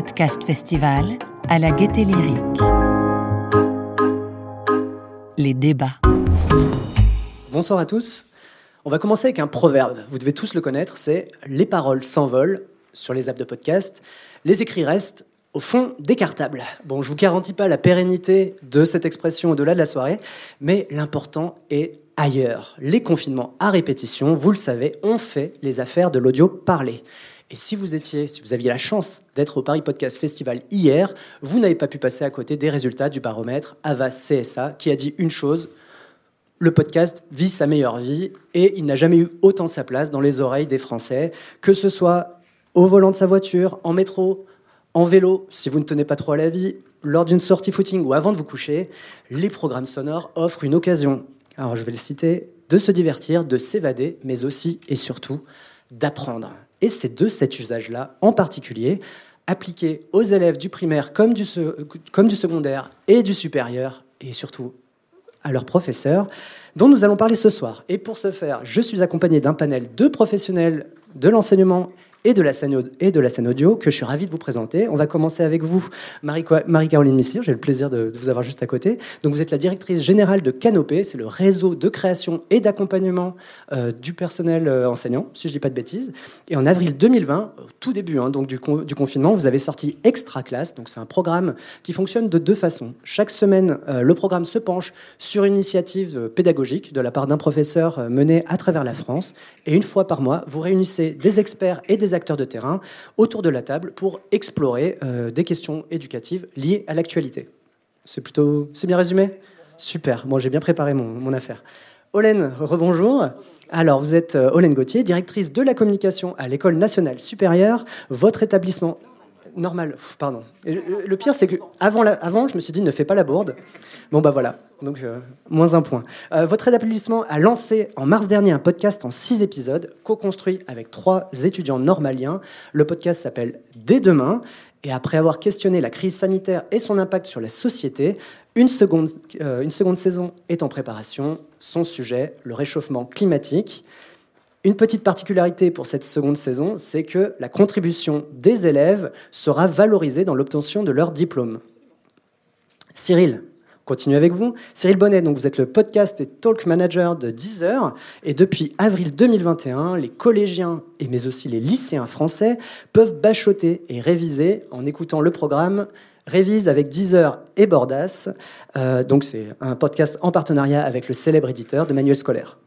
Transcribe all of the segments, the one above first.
Podcast Festival à la Gaieté Lyrique. Les débats. Bonsoir à tous. On va commencer avec un proverbe. Vous devez tous le connaître, c'est les paroles s'envolent sur les apps de podcast, les écrits restent au fond décartables. Bon, je vous garantis pas la pérennité de cette expression au-delà de la soirée, mais l'important est ailleurs. Les confinements à répétition, vous le savez, ont fait les affaires de l'audio parlé. Et si vous aviez la chance d'être au Paris Podcast Festival hier, vous n'avez pas pu passer à côté des résultats du baromètre Avas CSA qui a dit une chose le podcast vit sa meilleure vie et il n'a jamais eu autant sa place dans les oreilles des Français, que ce soit au volant de sa voiture, en métro, en vélo, si vous ne tenez pas trop à la vie, lors d'une sortie footing ou avant de vous coucher, les programmes sonores offrent une occasion, alors je vais le citer, de se divertir, de s'évader, mais aussi et surtout d'apprendre. Et c'est de cet usage-là, en particulier, appliqué aux élèves du primaire comme du, secondaire et du supérieur, et surtout à leurs professeurs, dont nous allons parler ce soir. Et pour ce faire, je suis accompagné d'un panel de professionnels de l'enseignement et de la scène, audio que je suis ravi de vous présenter. On va commencer avec vous, Marie-Caroline Missire. J'ai le plaisir de, vous avoir juste à côté. Donc, vous êtes la directrice générale de Canopé. C'est le réseau de création et d'accompagnement euh, du personnel euh, enseignant, si je ne dis pas de bêtises. Et en avril 2020, au tout début hein, donc du, du, confinement, vous avez sorti Extra Classe. Donc, c'est un programme qui fonctionne de deux façons. Chaque semaine, euh, le programme se penche sur une initiative pédagogique de la part d'un professeur mené à travers la France. Et une fois par mois, vous réunissez des experts et des acteurs de terrain autour de la table pour explorer euh, des questions éducatives liées à l'actualité. C'est plutôt, c'est bien résumé? Super, moi j'ai bien préparé mon, affaire. Olène, rebonjour. Alors, vous êtes euh, Olène Gauthier, directrice de la communication à l'École nationale supérieure. Votre établissement normal. Pardon. le pire, c'est que avant, avant, je me suis dit ne fais pas la bourde. Bon bah voilà. Donc euh, moins un point. Euh, votre établissement a lancé en mars dernier un podcast en six épisodes, co-construit avec trois étudiants normaliens. Le podcast s'appelle Dès demain. Et après avoir questionné la crise sanitaire et son impact sur la société, une seconde, euh, une seconde saison est en préparation. Son sujet, le réchauffement climatique. Une petite particularité pour cette seconde saison, c'est que la contribution des élèves sera valorisée dans l'obtention de leur diplôme. Cyril, continue avec vous. Cyril Bonnet, donc vous êtes le podcast et talk manager de Deezer. Et depuis avril 2021, les collégiens et mais aussi les lycéens français peuvent bachoter et réviser en écoutant le programme Révise avec Deezer et Bordas. Euh, donc c'est un podcast en partenariat avec le célèbre éditeur de manuels scolaires.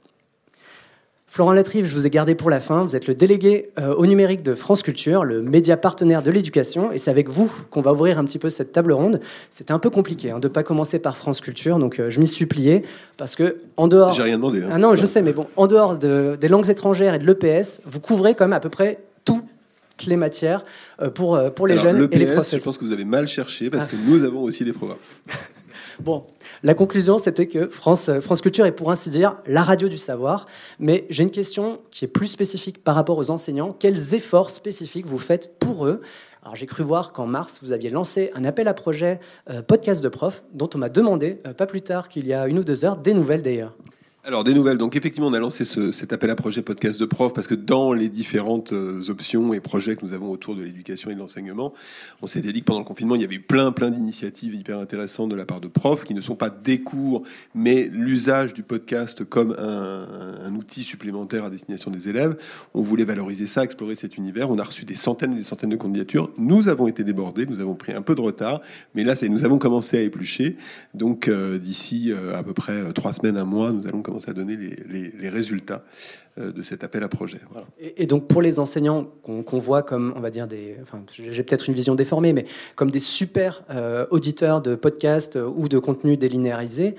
Florent Latrive, je vous ai gardé pour la fin. Vous êtes le délégué euh, au numérique de France Culture, le média partenaire de l'éducation. Et c'est avec vous qu'on va ouvrir un petit peu cette table ronde. C'était un peu compliqué hein, de ne pas commencer par France Culture, donc euh, je m'y plié. Parce que, en dehors. J'ai rien demandé. Hein. Ah non, je sais, mais bon, en dehors des langues étrangères et de l'EPS, vous couvrez quand même à peu près toutes les matières euh, pour, pour les jeunes et les professeurs. Je pense que vous avez mal cherché parce que nous avons aussi des programmes. Bon, la conclusion, c'était que France, France Culture est pour ainsi dire la radio du savoir. Mais j'ai une question qui est plus spécifique par rapport aux enseignants. Quels efforts spécifiques vous faites pour eux j'ai cru voir qu'en mars, vous aviez lancé un appel à projet euh, podcast de prof, dont on m'a demandé, euh, pas plus tard qu'il y a une ou deux heures, des nouvelles d'ailleurs. Alors des nouvelles. Donc effectivement, on a lancé ce, cet appel à projet podcast de prof parce que dans les différentes euh, options et projets que nous avons autour de l'éducation et de l'enseignement, on s'était dit que pendant le confinement, il y avait eu plein plein d'initiatives hyper intéressantes de la part de profs qui ne sont pas des cours, mais l'usage du podcast comme un, un, outil supplémentaire à destination des élèves. On voulait valoriser ça, explorer cet univers. On a reçu des centaines et des centaines de candidatures. Nous avons été débordés, nous avons pris un peu de retard, mais là, nous avons commencé à éplucher. Donc euh, d'ici euh, à peu près trois semaines, un mois, nous allons commencer à donner les, résultats euh, de cet appel à projet. Et, donc pour les enseignants qu'on voit comme, on va dire, des, j'ai peut-être une vision déformée, mais comme des super euh, auditeurs de podcasts euh, ou de contenus délinéarisés,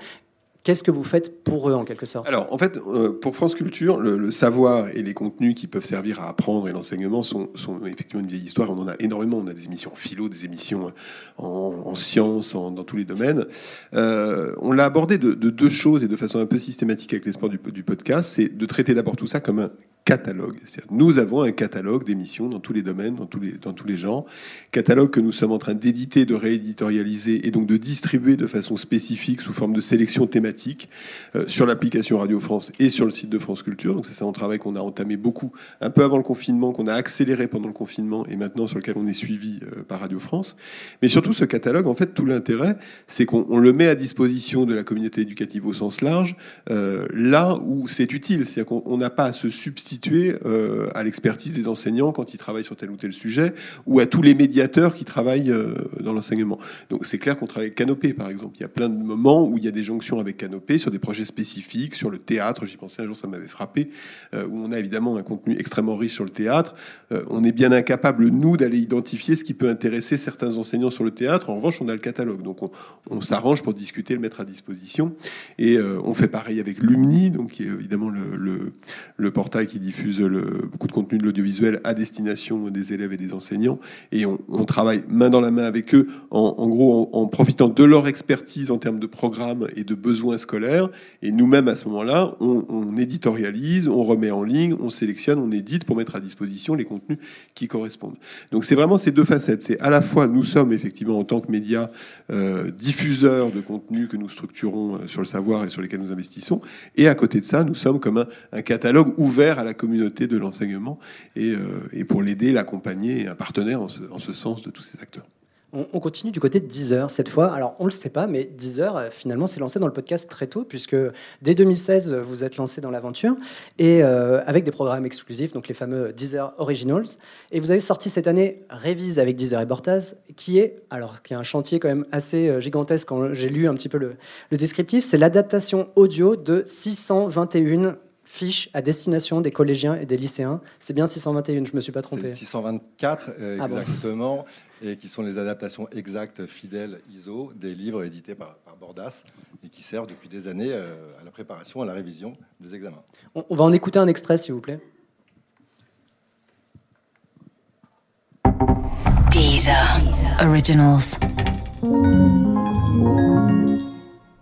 Qu'est-ce que vous faites pour eux en quelque sorte? Alors en fait, euh, pour France Culture, le, savoir et les contenus qui peuvent servir à apprendre et l'enseignement sont, effectivement une vieille histoire. On en a énormément. On a des émissions en philo, des émissions en, sciences, dans tous les domaines. Euh, on l'a abordé de, deux choses et de façon un peu systématique avec l'espoir du podcast. C'est de traiter d'abord tout ça comme un catalogue. Nous avons un catalogue d'émissions dans tous les domaines, dans tous les, dans tous les genres. Catalogue que nous sommes en train d'éditer, de rééditorialiser et donc de distribuer de façon spécifique sous forme de sélection thématique euh, sur l'application Radio France et sur le site de France Culture. Donc c'est un travail qu'on a entamé beaucoup un peu avant le confinement, qu'on a accéléré pendant le confinement et maintenant sur lequel on est suivi euh, par Radio France. Mais surtout ce catalogue, en fait, tout l'intérêt, c'est qu'on le met à disposition de la communauté éducative au sens large, euh, là où c'est utile. C'est-à-dire qu'on n'a pas à se substituer euh, à l'expertise des enseignants quand ils travaillent sur tel ou tel sujet, ou à tous les médiateurs qui travaillent euh, dans l'enseignement. Donc c'est clair qu'on travaille avec Canopé, par exemple. Il y a plein de moments où il y a des jonctions avec Canopé sur des projets spécifiques, sur le théâtre. J'y pensais un jour, ça m'avait frappé, euh, où on a évidemment un contenu extrêmement riche sur le théâtre. on est bien incapable, nous, d'aller identifier ce qui peut intéresser certains enseignants sur le théâtre. En revanche, on a le catalogue. Donc on, s'arrange pour discuter, le mettre à disposition. Et on fait pareil avec Lumni, donc qui est évidemment le, le, portail qui diffuse beaucoup de contenu de l'audiovisuel à destination des élèves et des enseignants. Et on, travaille main dans la main avec eux, en, gros, en, profitant de leur expertise en termes de programmes et de besoins scolaires. Et nous-mêmes, à ce moment-là, on, éditorialise, on remet en ligne, on sélectionne, on édite pour mettre à disposition les contenus qui correspondent. Donc c'est vraiment ces deux facettes. C'est à la fois, nous sommes effectivement en tant que médias euh, diffuseurs de contenus que nous structurons euh, sur le savoir et sur lesquels nous investissons. Et à côté de ça, nous sommes comme un, un catalogue ouvert à la communauté de l'enseignement et, euh, et, pour l'aider, l'accompagner, un partenaire en ce, en ce sens de tous ces acteurs. On, continue du côté de Deezer cette fois. Alors, on ne le sait pas, mais Deezer, euh, finalement, s'est lancé dans le podcast très tôt, puisque dès 2016, vous êtes lancé dans l'aventure, et euh, avec des programmes exclusifs, donc les fameux Deezer Originals. Et vous avez sorti cette année Révise avec Deezer et Bortaz, qui est, alors, qui est un chantier quand même assez gigantesque quand j'ai lu un petit peu le, le descriptif. C'est l'adaptation audio de 621 fiche à destination des collégiens et des lycéens. C'est bien 621, je ne me suis pas trompé. 624 euh, ah exactement, et qui sont les adaptations exactes, fidèles, ISO, des livres édités par, Bordas et qui servent depuis des années euh, à la préparation, à la révision des examens. On, va en écouter un extrait, s'il vous plaît. Deezer Originals.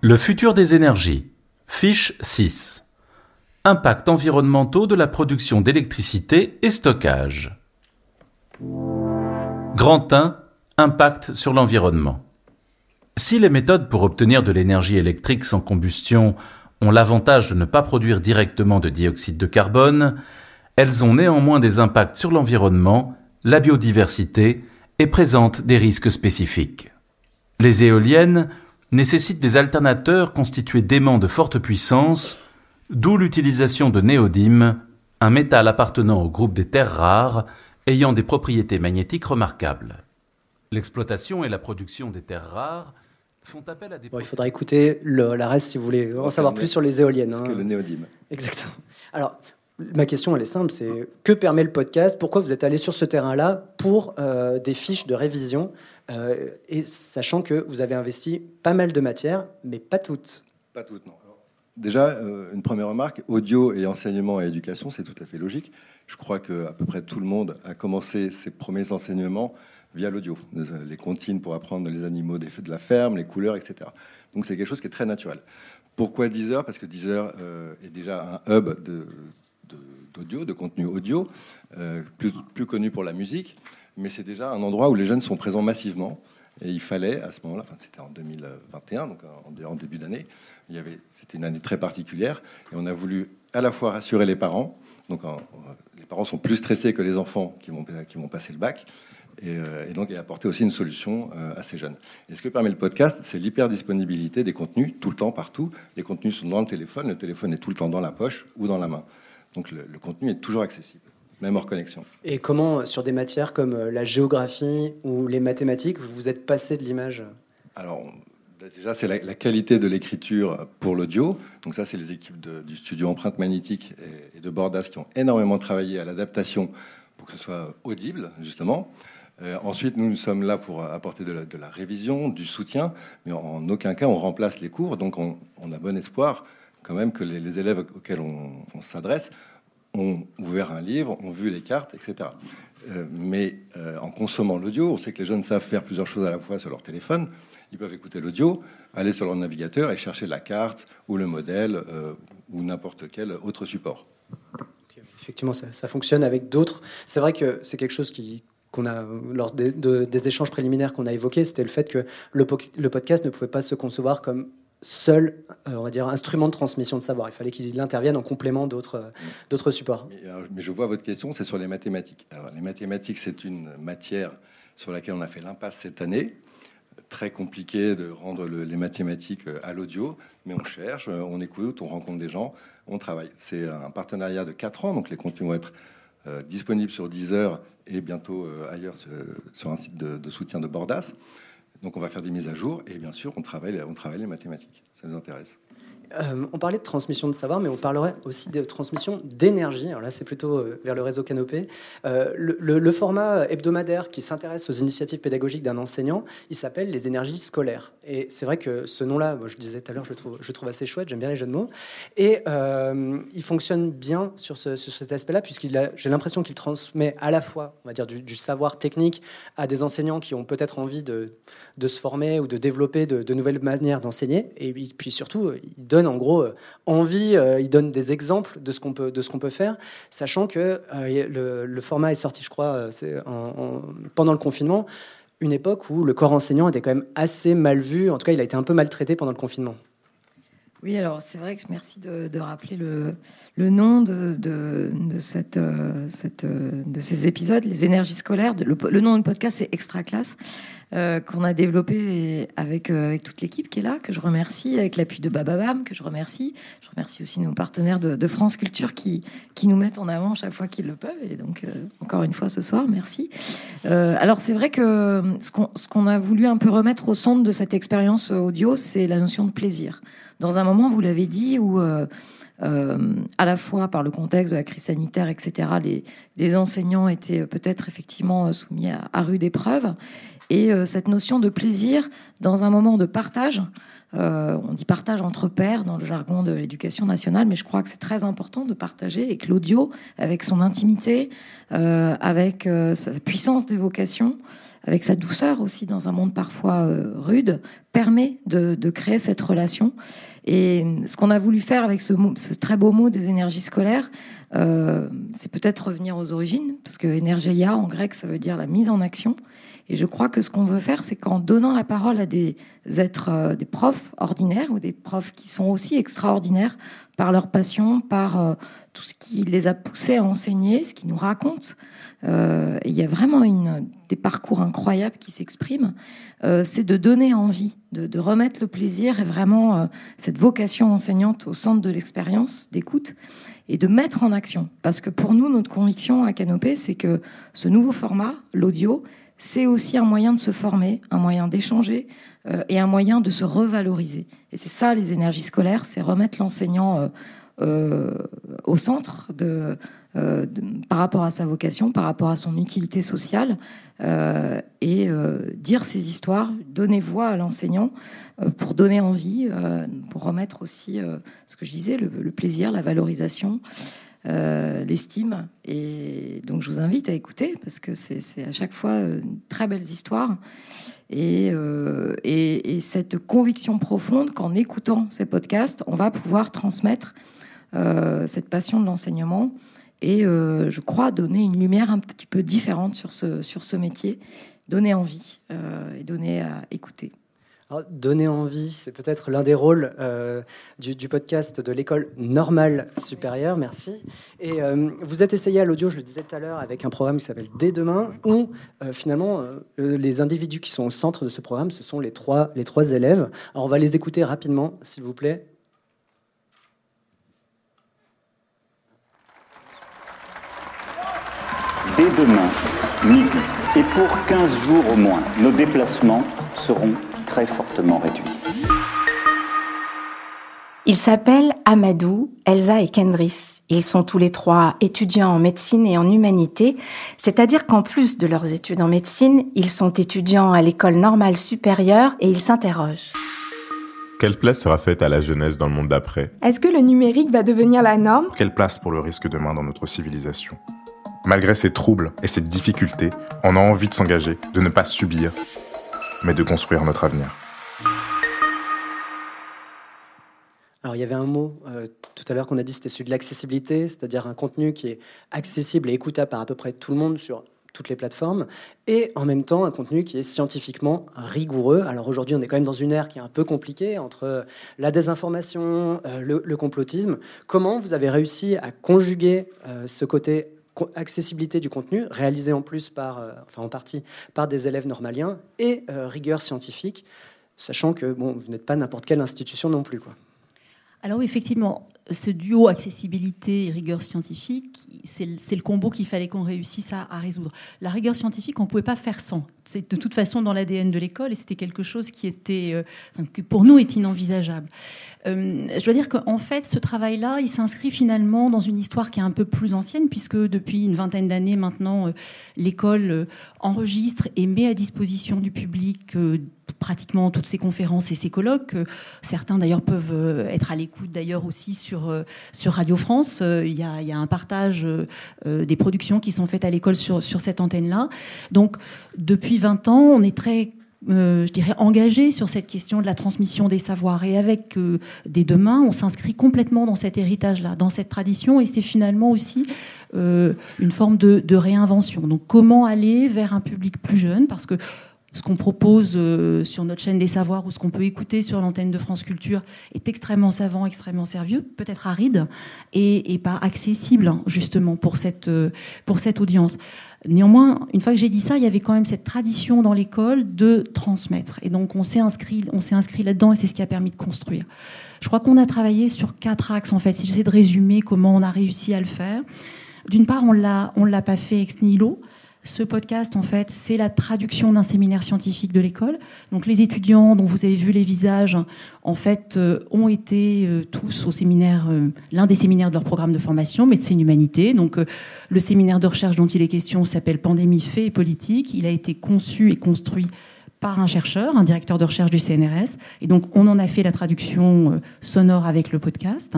Le futur des énergies. Fiche 6. Impact environnementaux de la production d'électricité et stockage. Grand 1. Impact sur l'environnement. Si les méthodes pour obtenir de l'énergie électrique sans combustion ont l'avantage de ne pas produire directement de dioxyde de carbone, elles ont néanmoins des impacts sur l'environnement, la biodiversité et présentent des risques spécifiques. Les éoliennes nécessitent des alternateurs constitués d'aimants de forte puissance d'où l'utilisation de néodyme, un métal appartenant au groupe des terres rares ayant des propriétés magnétiques remarquables. L'exploitation et la production des terres rares font appel à des... Bon, il faudra écouter le, la reste si vous voulez en savoir plus sur les éoliennes. Hein. que le néodyme. Exactement. Alors, ma question, elle est simple, c'est que permet le podcast? Pourquoi vous êtes allé sur ce terrain-là pour euh, des fiches de révision euh, Et sachant que vous avez investi pas mal de matières, mais pas toutes? Pas toutes, non. Déjà, euh, une première remarque, audio et enseignement et éducation, c'est tout à fait logique. Je crois que à peu près tout le monde a commencé ses premiers enseignements via l'audio. Les comptines pour apprendre les animaux de la ferme, les couleurs, etc. Donc c'est quelque chose qui est très naturel. Pourquoi Deezer? Parce que Deezer euh, est déjà un hub d'audio, de, contenu audio, euh, plus, plus, connu pour la musique, mais c'est déjà un endroit où les jeunes sont présents massivement. Et il fallait, à ce moment-là, enfin, c'était en 2021, donc en début d'année, c'était une année très particulière et on a voulu à la fois rassurer les parents. Donc, les parents sont plus stressés que les enfants qui vont, passer le bac. Et, euh, donc, et apporter aussi une solution euh, à ces jeunes. Et ce que permet le podcast, c'est l'hyper-disponibilité des contenus, tout le temps, partout? Les contenus sont dans le téléphone, le téléphone est tout le temps dans la poche ou dans la main. Donc, le contenu est toujours accessible, même hors connexion. Et comment, sur des matières comme euh, la géographie ou les mathématiques, vous vous êtes passé de l'image? Alors, déjà, c'est la, qualité de l'écriture pour l'audio. Donc ça, c'est les équipes du studio Empreinte Magnétique et, de Bordas qui ont énormément travaillé à l'adaptation pour que ce soit audible, justement. Euh, ensuite, nous, nous sommes là pour apporter de la, révision, du soutien, mais en, aucun cas on remplace les cours. Donc on, a bon espoir quand même que les, élèves auxquels on, s'adresse ont ouvert un livre, ont vu les cartes, etc. Euh, mais euh, en consommant l'audio, on sait que les jeunes savent faire plusieurs choses à la fois sur leur téléphone. Ils peuvent écouter l'audio, aller sur leur navigateur et chercher la carte ou le modèle euh, ou n'importe quel autre support. effectivement, ça, fonctionne avec d'autres. C'est vrai que c'est quelque chose qui qu'on a lors des, de- des échanges préliminaires qu'on a évoqués, c'était le fait que le, le podcast ne pouvait pas se concevoir comme seul, euh, on va dire, instrument de transmission de savoir. Il fallait qu'il intervienne en complément d'autres euh, d'autres supports. Mais, alors, mais je vois votre question, c'est sur les mathématiques. Alors, les mathématiques, c'est une matière sur laquelle on a fait l'impasse cette année. Très compliqué de rendre le- les mathématiques euh, à l'audio, mais on cherche, euh, on écoute, on rencontre des gens, on travaille. C'est un partenariat de 4 ans, donc les contenus vont être euh, disponibles sur Deezer et bientôt euh, ailleurs sur, sur un site de, de soutien de Bordas. Donc on va faire des mises à jour et bien sûr on travaille, on travaille les mathématiques. Ça nous intéresse. Euh, on parlait de transmission de savoir, mais on parlerait aussi de transmission d'énergie. Alors là, c'est plutôt euh, vers le réseau Canopé. Euh, le, format hebdomadaire qui s'intéresse aux initiatives pédagogiques d'un enseignant, il s'appelle les énergies scolaires. Et c'est vrai que ce nom-là, moi je disais tout à l'heure, je le trouve, je trouve assez chouette, j'aime bien les jeux de mots. Et il fonctionne bien sur, sur cet aspect-là, puisqu'il j'ai l'impression qu'il transmet à la fois, on va dire, du savoir technique à des enseignants qui ont peut-être envie de, de se former ou de développer de, nouvelles manières d'enseigner. Et puis, surtout, il donne en gros euh, envie, euh, il donne des exemples de ce qu'on peut, de peut faire, sachant que euh, le, format est sorti, je crois, pendant le confinement, une époque où le corps enseignant était quand même assez mal vu. En tout cas, il a été un peu maltraité pendant le confinement. Oui, alors c'est vrai que merci de, de rappeler le, nom de, de, ces épisodes, les énergies scolaires. Le, le nom du podcast, c'est Extra Classe, euh, qu'on a développé avec, euh, avec toute l'équipe qui est là, que je remercie, avec l'appui de Bababam, que je remercie. Je remercie aussi nos partenaires de, France Culture qui, qui nous mettent en avant chaque fois qu'ils le peuvent. Et donc, euh, encore une fois ce soir, merci. Alors, c'est vrai que ce qu'on qu'on a voulu un peu remettre au centre de cette expérience audio, c'est la notion de plaisir dans un moment, vous l'avez dit, où à la fois par le contexte de la crise sanitaire, etc., les, les enseignants étaient peut-être effectivement soumis à rude épreuve. Et euh, cette notion de plaisir dans un moment de partage, euh, on dit partage entre pairs dans le jargon de l'éducation nationale, mais je crois que c'est très important de partager et que l'audio, avec son intimité, euh, avec sa puissance d'évocation, avec sa douceur aussi dans un monde parfois rude, permet de, créer cette relation. Et ce qu'on a voulu faire avec ce, très beau mot des énergies scolaires, c'est peut-être revenir aux origines, parce que energeia en grec, ça veut dire la mise en action. Et je crois que ce qu'on veut faire, c'est qu'en donnant la parole à des êtres, euh, des profs ordinaires ou des profs qui sont aussi extraordinaires par leur passion, par euh, tout ce qui les a poussés à enseigner, ce qu'ils nous racontent. Euh, il y a vraiment une, des parcours incroyables qui s'expriment. C'est de donner envie, de, remettre le plaisir et vraiment cette vocation enseignante au centre de l'expérience d'écoute et de mettre en action. Parce que pour nous, notre conviction à Canopé, c'est que ce nouveau format, l'audio, c'est aussi un moyen de se former, un moyen d'échanger euh, et un moyen de se revaloriser. Et c'est ça les énergies scolaires, c'est remettre l'enseignant euh, euh, au centre de, euh, par rapport à sa vocation, par rapport à son utilité sociale, euh, et euh, dire ses histoires, donner voix à l'enseignant pour donner envie, pour remettre aussi ce que je disais, le, plaisir, la valorisation. L'estime. Et donc, je vous invite à écouter parce que c'est à chaque fois euh, très belles histoires. Et, et, et cette conviction profonde qu'en écoutant ces podcasts, on va pouvoir transmettre cette passion de l'enseignement et, euh, je crois, donner une lumière un petit peu différente sur ce, sur ce métier, donner envie euh, et donner à écouter. Donner envie, c'est peut-être l'un des rôles euh, du, podcast de l'école normale supérieure. Merci. Et vous êtes essayé à l'audio, je le disais tout à l'heure, avec un programme qui s'appelle Dès demain, où finalement les individus qui sont au centre de ce programme, ce sont les trois, les trois élèves. Alors on va les écouter rapidement, s'il vous plaît. Dès demain, midi, et pour 15 jours au moins, nos déplacements seront très fortement réduit. Ils s'appellent Amadou, Elsa et Kendris. Ils sont tous les trois étudiants en médecine et en humanité, c'est-à-dire qu'en plus de leurs études en médecine, ils sont étudiants à l'école normale supérieure et ils s'interrogent. Quelle place sera faite à la jeunesse dans le monde d'après? Est-ce que le numérique va devenir la norme? Quelle place pour le risque demain dans notre civilisation? Malgré ces troubles et cette difficulté, on a envie de s'engager, de ne pas subir, mais de construire notre avenir. Alors il y avait un mot euh, tout à l'heure qu'on a dit, c'était celui de l'accessibilité, c'est-à-dire un contenu qui est accessible et écoutable par à peu près tout le monde sur toutes les plateformes, et en même temps un contenu qui est scientifiquement rigoureux. Alors aujourd'hui, on est quand même dans une ère qui est un peu compliquée entre la désinformation, euh, le, complotisme. Comment vous avez réussi à conjuguer euh, ce côté accessibilité du contenu, réalisé en plus par, euh, enfin en partie par des élèves normaliens, et rigueur scientifique, sachant que bon, vous n'êtes pas n'importe quelle institution non plus, quoi. Alors oui, effectivement, ce duo accessibilité et rigueur scientifique, c'est le, combo qu'il fallait qu'on réussisse à, résoudre. La rigueur scientifique, on ne pouvait pas faire sans. C'est de toute façon dans l'ADN de l'école et c'était quelque chose qui était, euh, pour nous, est inenvisageable. Euh, je dois dire qu'en fait, ce travail-là, il s'inscrit finalement dans une histoire qui est un peu plus ancienne, puisque depuis une vingtaine d'années maintenant, euh, l'école enregistre et met à disposition du public pratiquement toutes ces conférences et ces colloques. Certains d'ailleurs peuvent être à l'écoute d'ailleurs aussi sur euh, sur, Radio France. Euh, il y, a, un partage euh, des productions qui sont faites à l'école sur, cette antenne-là. Donc, depuis 20 ans, on est très je dirais, engagé sur cette question de la transmission des savoirs. Et avec des demain, on s'inscrit complètement dans cet héritage-là, dans cette tradition. Et c'est finalement aussi une forme de, de, réinvention. Donc, comment aller vers un public plus jeune? Parce que ce qu'on propose euh, sur notre chaîne des savoirs ou ce qu'on peut écouter sur l'antenne de France Culture est extrêmement savant, extrêmement sérieux, peut-être aride et, pas accessible hein, justement pour cette, euh, pour cette audience. Néanmoins, une fois que j'ai dit ça, il y avait quand même cette tradition dans l'école de transmettre. Et donc on s'est inscrit, on s'est inscrit là-dedans et c'est ce qui a permis de construire. Je crois qu'on a travaillé sur quatre axes en fait. Si j'essaie de résumer comment on a réussi à le faire, d'une part, on l'a, on l'a pas fait ex nihilo. Ce podcast, en fait, c'est la traduction d'un séminaire scientifique de l'école. Donc, les étudiants dont vous avez vu les visages, en fait, euh, ont été euh, tous au séminaire, euh, l'un des séminaires de leur programme de formation, médecine humanité. Donc, le séminaire de recherche dont il est question s'appelle Pandémie, faits et politique. Il a été conçu et construit par un chercheur, un directeur de recherche du CNRS. Et donc, on en a fait la traduction sonore avec le podcast.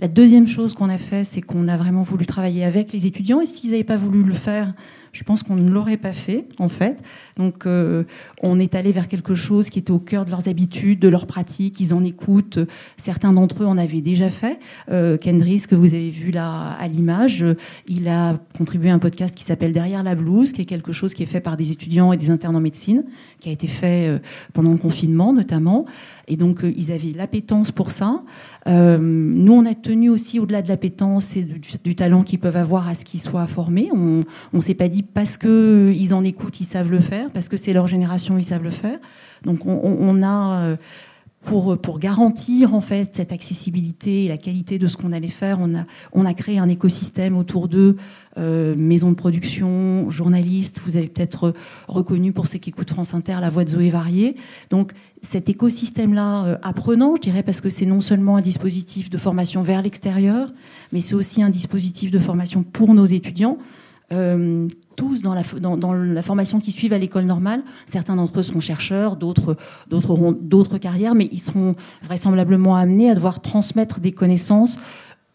La deuxième chose qu'on a fait, c'est qu'on a vraiment voulu travailler avec les étudiants. Et s'ils n'avaient pas voulu le faire, je pense qu'on ne l'aurait pas fait, en fait. Donc, euh, on est allé vers quelque chose qui était au cœur de leurs habitudes, de leurs pratiques. Ils en écoutent. Certains d'entre eux en avaient déjà fait. Euh, que vous avez vu là à l'image, il a contribué à un podcast qui s'appelle Derrière la blouse, qui est quelque chose qui est fait par des étudiants et des internes en médecine, qui a été fait euh, pendant le confinement, notamment. Et donc, euh, ils avaient l'appétence pour ça. Nous, on a tenu aussi, au-delà de l'appétence et du, talent qu'ils peuvent avoir, à ce qu'ils soient formés. On ne s'est pas dit parce qu'ils en écoutent, ils savent le faire, parce que c'est leur génération, ils savent le faire. Donc, on, a euh, pour, garantir en fait cette accessibilité et la qualité de ce qu'on allait faire, on a, on a créé un écosystème autour d'eux, euh, maisons de production, journalistes. Vous avez peut-être reconnu pour ceux qui écoutent France Inter la voix de Zoé Varier. Donc cet écosystème-là euh, apprenant, je dirais, parce que c'est non seulement un dispositif de formation vers l'extérieur, mais c'est aussi un dispositif de formation pour nos étudiants. Euh, tous dans la, dans, la, formation qui suivent à l'école normale. Certains d'entre eux seront chercheurs, d'autres, auront d'autres carrières, mais ils seront vraisemblablement amenés à devoir transmettre des connaissances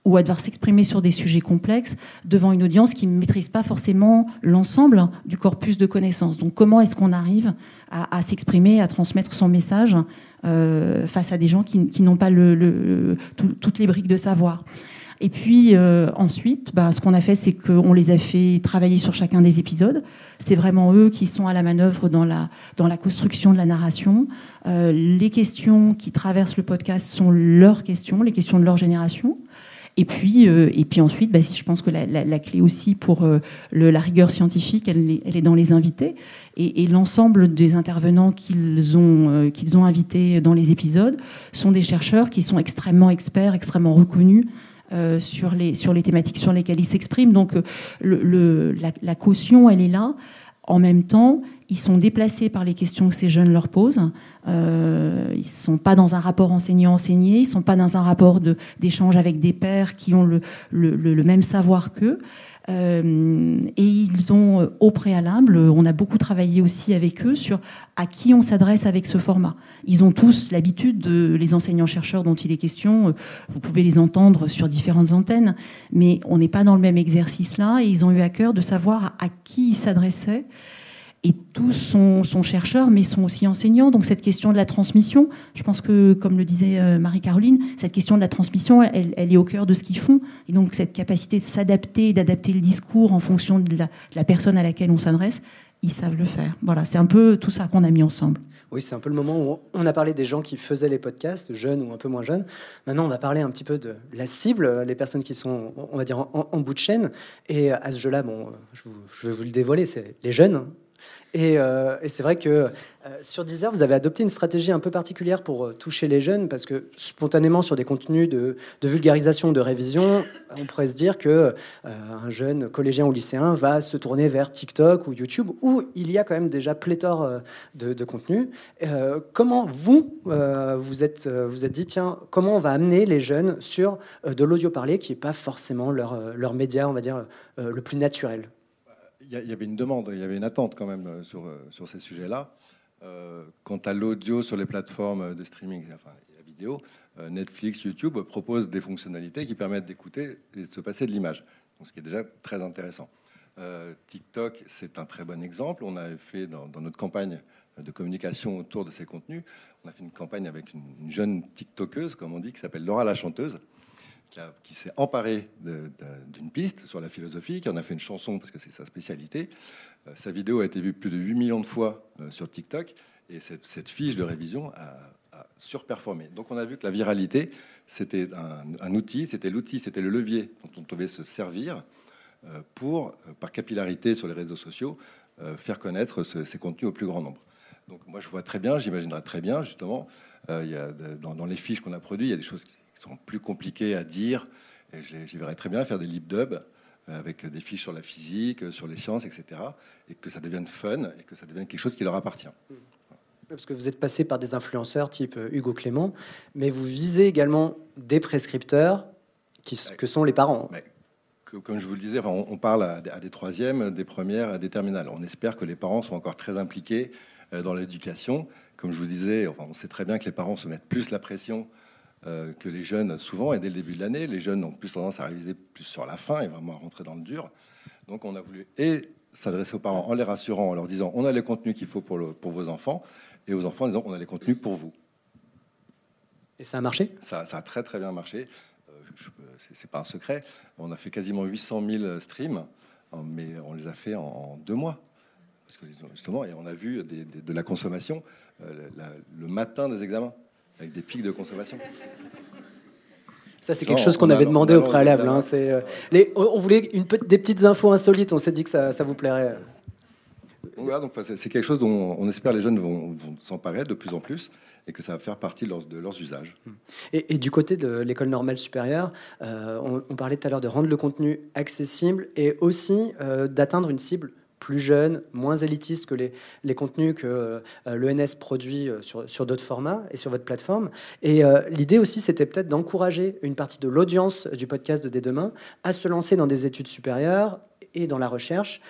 ou à devoir s'exprimer sur des sujets complexes devant une audience qui ne maîtrise pas forcément l'ensemble du corpus de connaissances. Donc comment est-ce qu'on arrive à, s'exprimer, à transmettre son message euh, face à des gens qui, n'ont pas le, toutes les briques de savoir? Et puis euh, ensuite, bah, ce qu'on a fait, c'est qu'on les a fait travailler sur chacun des épisodes. C'est vraiment eux qui sont à la manœuvre dans la, dans la construction de la narration. Euh, les questions qui traversent le podcast sont leurs questions, les questions de leur génération. Et puis, euh, et puis ensuite, bah, si je pense que la, la, clé aussi pour euh, le, la rigueur scientifique, elle est, elle est, dans les invités. Et, et l'ensemble des intervenants qu'ils ont, euh, qu'ils ont invités dans les épisodes sont des chercheurs qui sont extrêmement experts, extrêmement reconnus euh, sur, les, sur les thématiques sur lesquelles ils s'expriment. Donc euh, le, la, caution, elle est là. En même temps, ils sont déplacés par les questions que ces jeunes leur posent. Euh, ils ne sont pas dans un rapport enseignant-enseigné, ils ne sont pas dans un rapport d'échange avec des pairs qui ont le, le, le même savoir qu'eux. Euh, et ils ont euh, au préalable, on a beaucoup travaillé aussi avec eux sur à qui on s'adresse avec ce format. Ils ont tous l'habitude de les enseignants-chercheurs dont il est question. Euh, vous pouvez les entendre sur différentes antennes, mais on n'est pas dans le même exercice là. Et ils ont eu à cœur de savoir à qui ils s'adressaient et tous sont, chercheurs, mais sont aussi enseignants. Donc cette question de la transmission, je pense que, comme le disait euh, Marie-Caroline, cette question de la transmission, elle, est au cœur de ce qu'ils font. Et donc cette capacité de s'adapter, d'adapter le discours en fonction de la, personne à laquelle on s'adresse, ils savent le faire. Voilà, c'est un peu tout ça qu'on a mis ensemble. Oui, c'est un peu le moment où on a parlé des gens qui faisaient les podcasts, jeunes ou un peu moins jeunes. Maintenant, on va parler un petit peu de la cible, les personnes qui sont, on va dire, en, bout de chaîne. Et à ce jeu-là, bon, je vais vous le dévoiler, c'est les jeunes. Euh, et, c'est vrai que euh, sur Deezer, vous avez adopté une stratégie un peu particulière pour euh, toucher les jeunes, parce que spontanément, sur des contenus de, vulgarisation, de révision, on pourrait se dire que un jeune collégien ou lycéen va se tourner vers TikTok ou YouTube, où il y a quand même déjà pléthore de, de contenus. comment vous vous êtes vous êtes dit tiens comment on va amener les jeunes sur de l'audio parlé qui n'est pas forcément leur leur média on va dire le plus naturel? Il y, avait une demande, il y avait une attente quand même euh, sur, euh, sur ces sujets-là. Euh, quant à l'audio sur les plateformes de streaming, enfin la vidéo, Netflix, YouTube proposent des fonctionnalités qui permettent d'écouter et de se passer de l'image, ce qui est déjà très intéressant. TikTok, c'est un très bon exemple. On a fait dans, notre campagne de communication autour de ces contenus, on a fait une campagne avec une, une jeune TikTokeuse, comme on dit, qui s'appelle Laura la chanteuse, qui, s'est emparé d'une piste sur la philosophie, qui en a fait une chanson parce que c'est sa spécialité. Euh, sa vidéo a été vue plus de 8 millions de fois euh, sur TikTok et cette, fiche de révision a, surperformé. Donc on a vu que la viralité, c'était un, outil, c'était l'outil, c'était le levier dont on devait se servir euh, pour, par capillarité sur les réseaux sociaux, faire connaître ces contenus au plus grand nombre. Donc moi je vois très bien, j'imaginerais très bien justement, il y a, dans, dans, les fiches qu'on a produites, il y a des choses qui sont plus compliqués à dire. Et j'y verrais très bien faire des lip dubs euh, avec des fiches sur la physique, euh, sur les sciences, etc. Et que ça devienne fun et que ça devienne quelque chose qui leur appartient. Parce que vous êtes passé par des influenceurs type euh, Hugo Clément, mais vous visez également des prescripteurs qui, que sont les parents. comme je vous le disais, on, parle à, des troisièmes, des premières, à des terminales. On espère que les parents sont encore très impliqués dans l'éducation. Comme je vous disais, on sait très bien que les parents se mettent plus la pression euh, que les jeunes, souvent, et dès le début de l'année, les jeunes ont plus tendance à réviser plus sur la fin et vraiment à rentrer dans le dur. Donc on a voulu et s'adresser aux parents en les rassurant, en leur disant on a les contenus qu'il faut pour, pour vos enfants, et aux enfants en disant on a les contenus pour vous. Et ça a marché? Ça, a très très bien marché. Euh, c'est pas un secret. On a fait quasiment 800 000 streams, mais on les a fait en, deux mois. Parce que justement, et on a vu de la consommation euh, le matin des examens avec des pics de consommation. Ça, c'est quelque chose qu'on avait demandé au préalable. Hein, euh, les, on voulait une, des petites infos insolites. On s'est dit que ça, ça vous plairait. Voilà, donc c'est quelque chose dont on espère les jeunes vont, s'emparer de plus en plus et que ça va faire partie de leurs, usages. Et, du côté de l'école normale supérieure, euh, on, parlait tout à l'heure de rendre le contenu accessible et aussi euh, d'atteindre une cible plus jeune, moins élitiste que les, les contenus que euh, l'ENS produit euh, sur, sur d'autres formats et sur votre plateforme. Et euh, l'idée aussi, c'était peut-être d'encourager une partie de l'audience du podcast de Dès demain à se lancer dans des études supérieures et dans la recherche,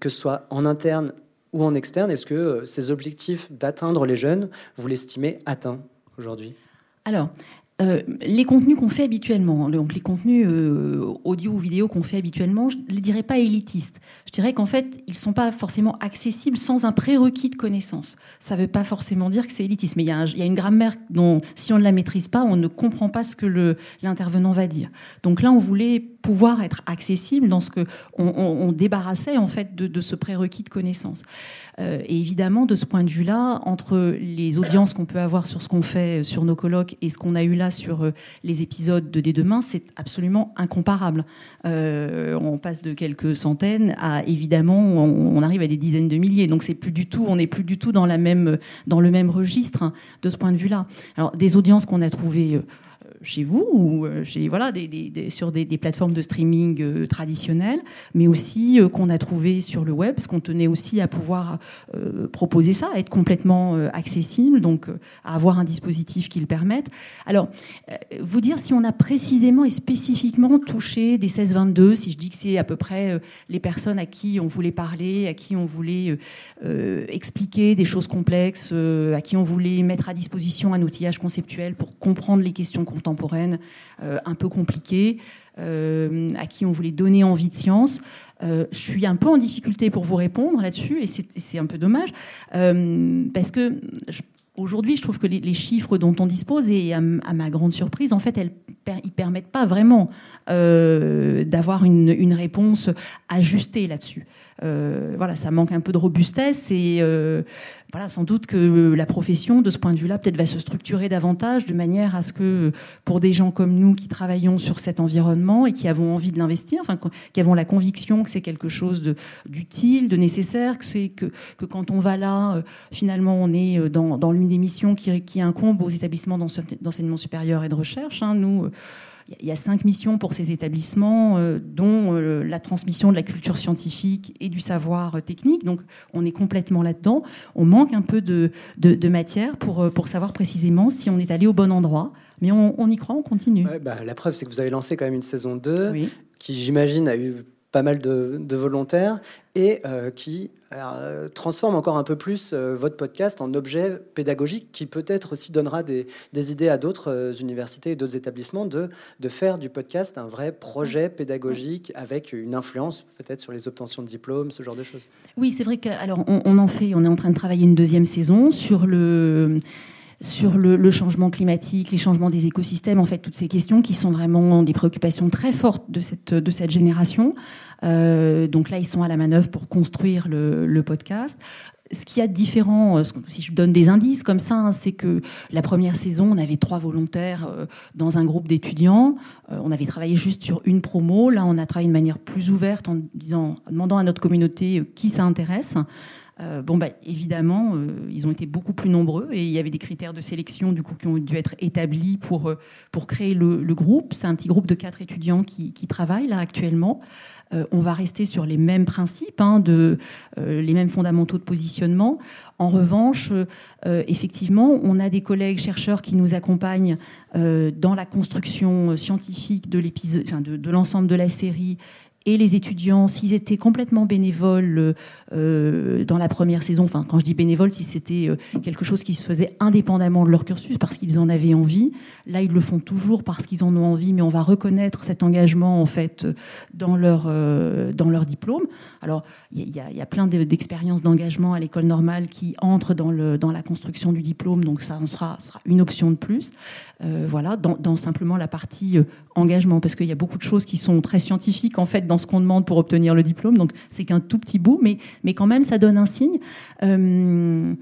que ce soit en interne ou en externe. Est-ce que ces objectifs d'atteindre les jeunes, vous l'estimez atteints aujourd'hui? Alors, euh, les contenus qu'on fait habituellement, donc les contenus euh, audio ou vidéo qu'on fait habituellement, je ne les dirais pas élitistes. Je dirais qu'en fait, ils ne sont pas forcément accessibles sans un prérequis de connaissance. Ça ne veut pas forcément dire que c'est élitiste, mais il y, y, a une grammaire dont, si on ne la maîtrise pas, on ne comprend pas ce que l'intervenant va dire. Donc là, on voulait pouvoir être accessible dans ce que on, débarrassait en fait de, ce prérequis de connaissance. Euh, et évidemment, de ce point de vue-là, entre les audiences qu'on peut avoir sur ce qu'on fait sur nos colloques et ce qu'on a eu là sur euh, les épisodes de Dès demain, c'est absolument incomparable. Euh, on passe de quelques centaines à évidemment, on, on, arrive à des dizaines de milliers. Donc c'est plus du tout, on n'est plus du tout dans la même, dans le même registre hein, de ce point de vue-là. Alors des audiences qu'on a trouvées chez vous ou euh, chez, voilà, sur des, plateformes de streaming euh, traditionnelles, mais aussi euh, qu'on a trouvé sur le web, parce qu'on tenait aussi à pouvoir proposer ça, être complètement accessible, donc à avoir un dispositif qui le permette. Alors, vous dire si on a précisément et spécifiquement touché des 16-22, si je dis que c'est à peu près les personnes à qui on voulait parler, à qui on voulait expliquer des choses complexes, à qui on voulait mettre à disposition un outillage conceptuel pour comprendre les questions contemporaines contemporaine un peu compliquée, à qui on voulait donner envie de science. je suis un peu en difficulté pour vous répondre là-dessus, et c'est un peu dommage, parce que Aujourd'hui, je trouve que les, chiffres dont on dispose, et à, ma grande surprise, en fait, ils permettent pas vraiment euh, d'avoir une, réponse ajustée là-dessus. Euh, voilà, ça manque un peu de robustesse et euh, voilà, sans doute que la profession, de ce point de vue-là, peut-être va se structurer davantage de manière à ce que, pour des gens comme nous qui travaillons sur cet environnement et qui avons envie de l'investir, enfin, qui avons la conviction que c'est quelque chose d'utile, de, nécessaire, que c'est que, que quand on va là, finalement, on est dans, dans l'une des missions qui, qui incombe aux établissements d'enseignement supérieur et de recherche. Hein, nous il y a cinq missions pour ces établissements, euh, dont euh, la transmission de la culture scientifique et du savoir euh, technique. Donc, on est complètement là-dedans. On manque un peu de, de, matière pour, pour savoir précisément si on est allé au bon endroit. Mais on, on y croit, on continue. bah, la preuve, c'est que vous avez lancé quand même une saison 2 qui, j'imagine, a eu pas mal de, volontaires et qui euh, transforme encore un peu plus euh, votre podcast en objet pédagogique qui peut-être aussi donnera des, idées à d'autres euh, universités et d'autres établissements de, faire du podcast un vrai projet pédagogique avec une influence peut-être sur les obtentions de diplômes, ce genre de choses. Oui, c'est vrai on en fait, on est en train de travailler une deuxième saison sur le sur le, changement climatique, les changements des écosystèmes, en fait, toutes ces questions qui sont vraiment des préoccupations très fortes de cette, de cette génération. Euh, donc là, ils sont à la manœuvre pour construire le, le podcast. Ce qui a de différent, euh, si je donne des indices comme ça, hein, c'est que la première saison, on avait trois volontaires euh, dans un groupe d'étudiants. On avait travaillé juste sur une promo. Là, on a travaillé de manière plus ouverte en disant, en demandant à notre communauté qui ça intéresse. Euh, bon, bah, évidemment, euh, ils ont été beaucoup plus nombreux et il y avait des critères de sélection du coup qui ont dû être établis pour, euh, pour créer le, groupe. C'est un petit groupe de quatre étudiants qui, qui travaillent là actuellement. on va rester sur les mêmes principes, hein, de, les mêmes fondamentaux de positionnement. En revanche, effectivement, on a des collègues chercheurs qui nous accompagnent dans la construction scientifique de enfin, de, de l'ensemble de la série et les étudiants, s'ils étaient complètement bénévoles euh, dans la première saison, enfin quand je dis bénévoles, si c'était euh, quelque chose qui se faisait indépendamment de leur cursus parce qu'ils en avaient envie, là ils le font toujours parce qu'ils en ont envie, mais on va reconnaître cet engagement en fait dans leur euh, dans leur diplôme. Alors il y, a plein d'expériences d'engagement à l'école normale qui entrent dans le dans la construction du diplôme, donc ça on sera sera une option de plus. Euh, voilà, dans, dans, simplement la partie engagement, parce qu'il y a beaucoup de choses qui sont très scientifiques en fait dans ce qu'on demande pour obtenir le diplôme. Donc c'est qu'un tout petit bout, mais, mais quand même ça donne un signe. Euh,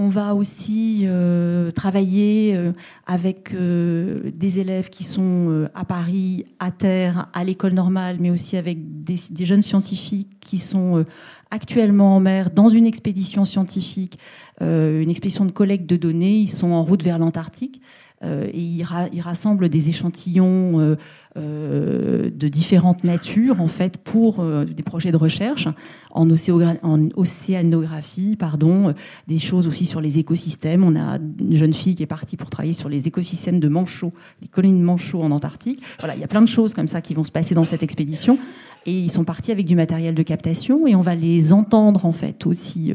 on va aussi euh, travailler euh, avec des élèves qui sont à Paris, à Terre, à l'école normale, mais aussi avec des, jeunes scientifiques qui sont actuellement en mer dans une expédition scientifique, une expédition de collecte de données. Ils sont en route vers l'Antarctique. Et il, rassemble des échantillons de différentes natures en fait pour des projets de recherche en, océanographie, pardon, des choses aussi sur les écosystèmes. On a une jeune fille qui est partie pour travailler sur les écosystèmes de Manchot, les collines Manchot en Antarctique. Voilà, il y a plein de choses comme ça qui vont se passer dans cette expédition. Et ils sont partis avec du matériel de captation et on va les entendre en fait aussi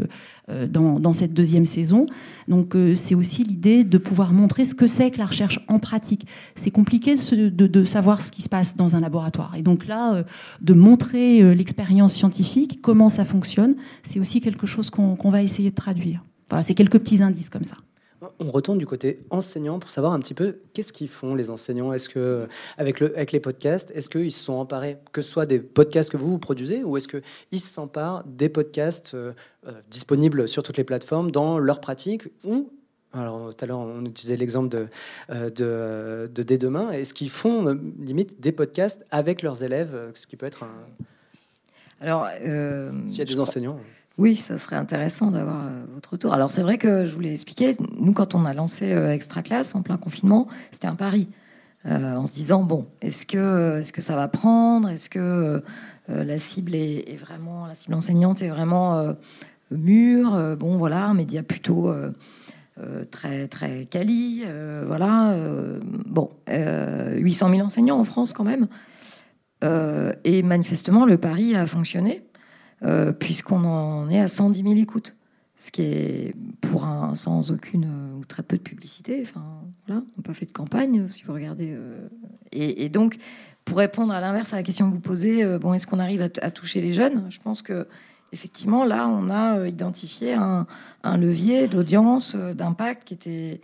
euh, dans, cette deuxième saison. Donc euh, c'est aussi l'idée de pouvoir montrer ce que c'est que la recherche en pratique. C'est compliqué de, savoir ce qui se passe dans un laboratoire. Et donc là, euh, de montrer l'expérience scientifique, comment ça fonctionne, c'est aussi quelque chose qu'on va essayer de traduire. Voilà, c'est quelques petits indices comme ça. On retourne du côté enseignant pour savoir un petit peu qu'est-ce qu'ils font les enseignants. Est-ce que avec, le, avec les podcasts, est-ce qu'ils se sont emparés que ce soit des podcasts que vous vous produisez ou est-ce qu'ils s'emparent des podcasts euh, euh, disponibles sur toutes les plateformes dans leur pratique ou alors tout à l'heure on utilisait l'exemple de, euh, de, de dès demain. Est-ce qu'ils font limite des podcasts avec leurs élèves, ce qui peut être un... Alors, s'il y a des enseignants. Oui, ça serait intéressant d'avoir euh, votre retour. Alors c'est vrai que je voulais expliquer, nous quand on a lancé euh, Extra Classe en plein confinement, c'était un pari. Euh, en se disant, bon, est-ce que, est -ce que ça va prendre? Est-ce que la cible est, vraiment, la cible enseignante est vraiment mûre? Bon, voilà, un média plutôt très, très quali. voilà, bon, 800 000 enseignants en France quand même. et manifestement, le pari a fonctionné. Euh, puisqu'on en est à 110 000 écoutes. ce qui est pour un sans aucune ou très peu de publicité. Enfin, voilà, on n'a pas fait de campagne si vous regardez. et, donc, pour répondre à l'inverse à la question que vous posez, bon, est-ce qu'on arrive à, à, toucher les jeunes? Je pense que effectivement, là, on a identifié un, un levier d'audience, d'impact qui était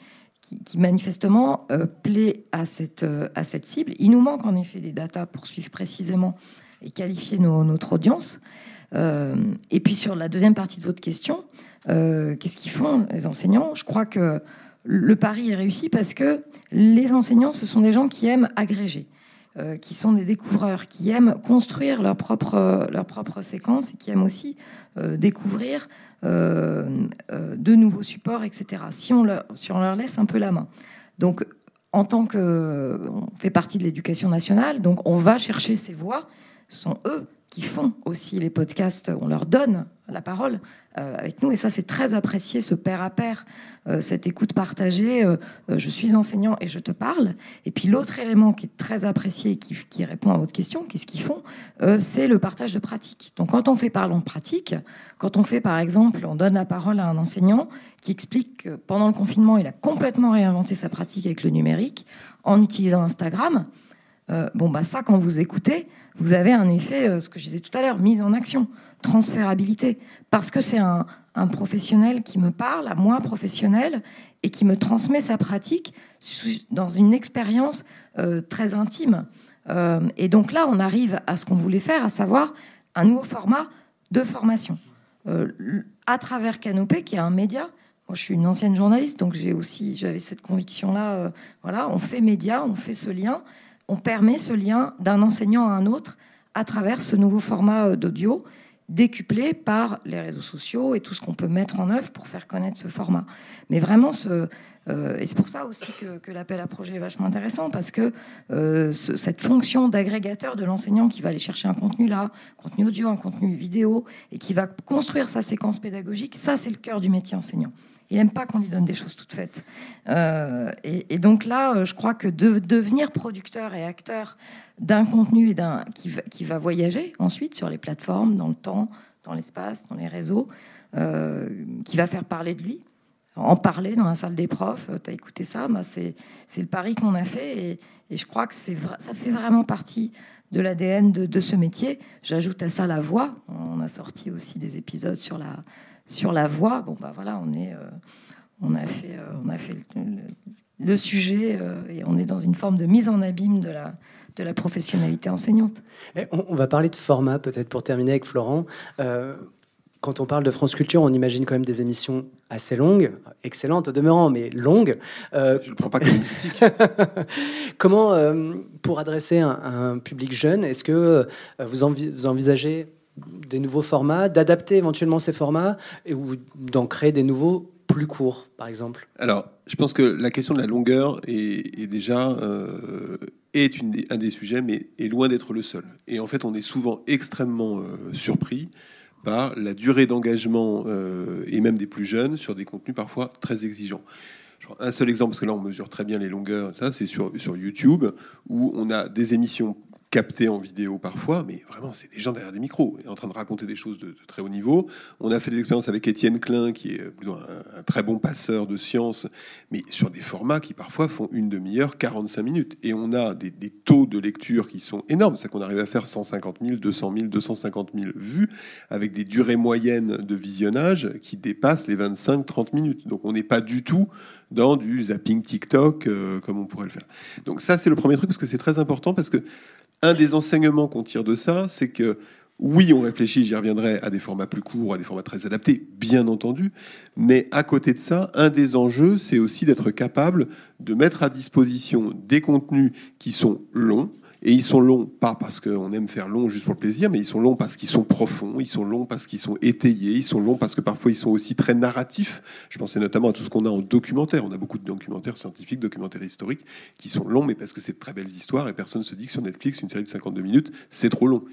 qui, manifestement euh, plaît à cette, euh, à cette cible. Il nous manque en effet des datas pour suivre précisément et qualifier notre audience. Euh, et puis sur la deuxième partie de votre question, qu'est-ce qu'ils font les enseignants? Je crois que le pari est réussi parce que les enseignants, ce sont des gens qui aiment agréger. Qui sont des découvreurs, qui aiment construire leur propre, leur propre séquence et qui aiment aussi découvrir euh, euh, de nouveaux supports, etc. Si on, leur, si on leur laisse un peu la main. Donc, en tant que on fait partie de l'éducation nationale, donc on va chercher ces voix. Sont eux qui font aussi les podcasts. On leur donne la parole euh, avec nous. Et ça, c'est très apprécié, ce pair à pair, euh, cette écoute partagée. Euh, je suis enseignant et je te parle. Et puis l'autre élément qui est très apprécié et qui, qui répond à votre question, qu'est-ce qu'ils font C'est le partage de pratiques. Donc quand on fait parlons de pratique, quand on fait par exemple, on donne la parole à un enseignant qui explique que pendant le confinement, il a complètement réinventé sa pratique avec le numérique en utilisant Instagram. Bon, bah ça, quand vous écoutez, vous avez un effet, ce que je disais tout à l'heure, mise en action transférabilité, parce que c'est un, professionnel qui me parle, à moi professionnel, et qui me transmet sa pratique dans une expérience euh, très intime. Euh, et donc là, on arrive à ce qu'on voulait faire, à savoir un nouveau format de formation. Euh, à travers Canopé, qui est un média, moi je suis une ancienne journaliste, donc j'ai aussi j'avais cette conviction-là. voilà, on fait média, on fait ce lien, on permet ce lien d'un enseignant à un autre à travers ce nouveau format d'audio décuplé par les réseaux sociaux et tout ce qu'on peut mettre en œuvre pour faire connaître ce format. Mais vraiment, ce, euh, et c'est pour ça aussi que, l'appel à projet est vachement intéressant, parce que euh, cette fonction d'agrégateur de l'enseignant qui va aller chercher un contenu là, un contenu audio, un contenu vidéo, et qui va construire sa séquence pédagogique, ça c'est le cœur du métier enseignant. Il n'aime pas qu'on lui donne des choses toutes faites. Euh, et, donc là, je crois que de, devenir producteur et acteur d'un contenu et d'un qui, qui va voyager ensuite sur les plateformes, dans le temps, dans l'espace, dans les réseaux, euh, qui va faire parler de lui, en parler dans la salle des profs. Euh, tu as écouté ça bah C'est le pari qu'on a fait et, et je crois que ça fait vraiment partie de l'ADN de, de, ce métier. J'ajoute à ça la voix. On a sorti aussi des épisodes sur la, sur la voix. Bon, bah voilà, on, est, euh, on a fait, on a fait le, sujet et on est dans une forme de mise en abîme de la, de la professionnalité enseignante. On, va parler de format peut-être pour terminer avec Florent. Euh, quand on parle de France Culture, on imagine quand même des émissions assez longues, excellentes au demeurant, mais longues. Euh, Je ne le prends pas comme une critique. Comment, euh, pour adresser un, un public jeune, est-ce que vous, envisagez des nouveaux formats, d'adapter éventuellement ces formats ou d'en créer des nouveaux plus courts, par exemple Alors, je pense que la question de la longueur est, déjà est une, un des sujets, mais est loin d'être le seul. Et en fait, on est souvent extrêmement euh, surpris par la durée d'engagement euh, et même des plus jeunes sur des contenus parfois très exigeants. Un seul exemple, parce que là on mesure très bien les longueurs, ça c'est sur, sur YouTube, où on a des émissions capté en vidéo parfois, mais vraiment, c'est des gens derrière des micros en train de raconter des choses de, très haut niveau. On a fait des expériences avec Étienne Klein, qui est un, très bon passeur de science, mais sur des formats qui parfois font une demi-heure, 45 minutes. Et on a des, taux de lecture qui sont énormes. C'est qu'on arrive à faire 150 000, 200 000, 250 000 vues, avec des durées moyennes de visionnage qui dépassent les 25-30 minutes. Donc on n'est pas du tout dans du zapping TikTok euh, comme on pourrait le faire. Donc ça, c'est le premier truc, parce que c'est très important, parce que un des enseignements qu'on tire de ça, c'est que oui, on réfléchit, j'y reviendrai, à des formats plus courts, à des formats très adaptés, bien entendu, mais à côté de ça, un des enjeux, c'est aussi d'être capable de mettre à disposition des contenus qui sont longs, et ils sont longs, pas parce qu'on aime faire long juste pour le plaisir, mais ils sont longs parce qu'ils sont profonds, ils sont longs parce qu'ils sont étayés, ils sont longs parce que parfois ils sont aussi très narratifs. Je pensais notamment à tout ce qu'on a en documentaire. On a beaucoup de documentaires scientifiques, documentaires historiques, qui sont longs, mais parce que c'est de très belles histoires et personne ne se dit que sur Netflix, une série de 52 minutes, c'est trop long.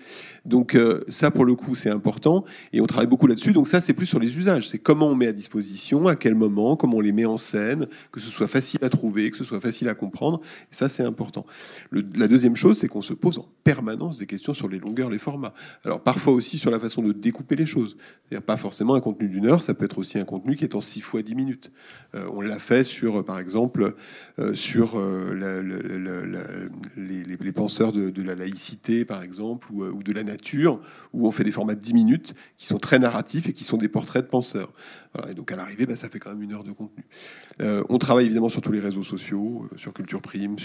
Donc euh, ça, pour le coup, c'est important et on travaille beaucoup là-dessus. Donc ça, c'est plus sur les usages. C'est comment on met à disposition, à quel moment, comment on les met en scène, que ce soit facile à trouver, que ce soit facile à comprendre. Et ça, c'est important. La deuxième chose, c'est qu'on se pose en permanence des questions sur les longueurs, les formats. Alors parfois aussi sur la façon de découper les choses. C'est-à-dire pas forcément un contenu d'une heure, ça peut être aussi un contenu qui est en 6 fois 10 minutes. Euh, on l'a fait sur, par exemple, euh, sur euh, les, penseurs de, la laïcité, par exemple, ou, de la nature, où on fait des formats de 10 minutes qui sont très narratifs et qui sont des portraits de penseurs. et donc à l'arrivée, bah, ça fait quand même une heure de contenu. on travaille évidemment sur tous les réseaux sociaux, sur Culture Prime,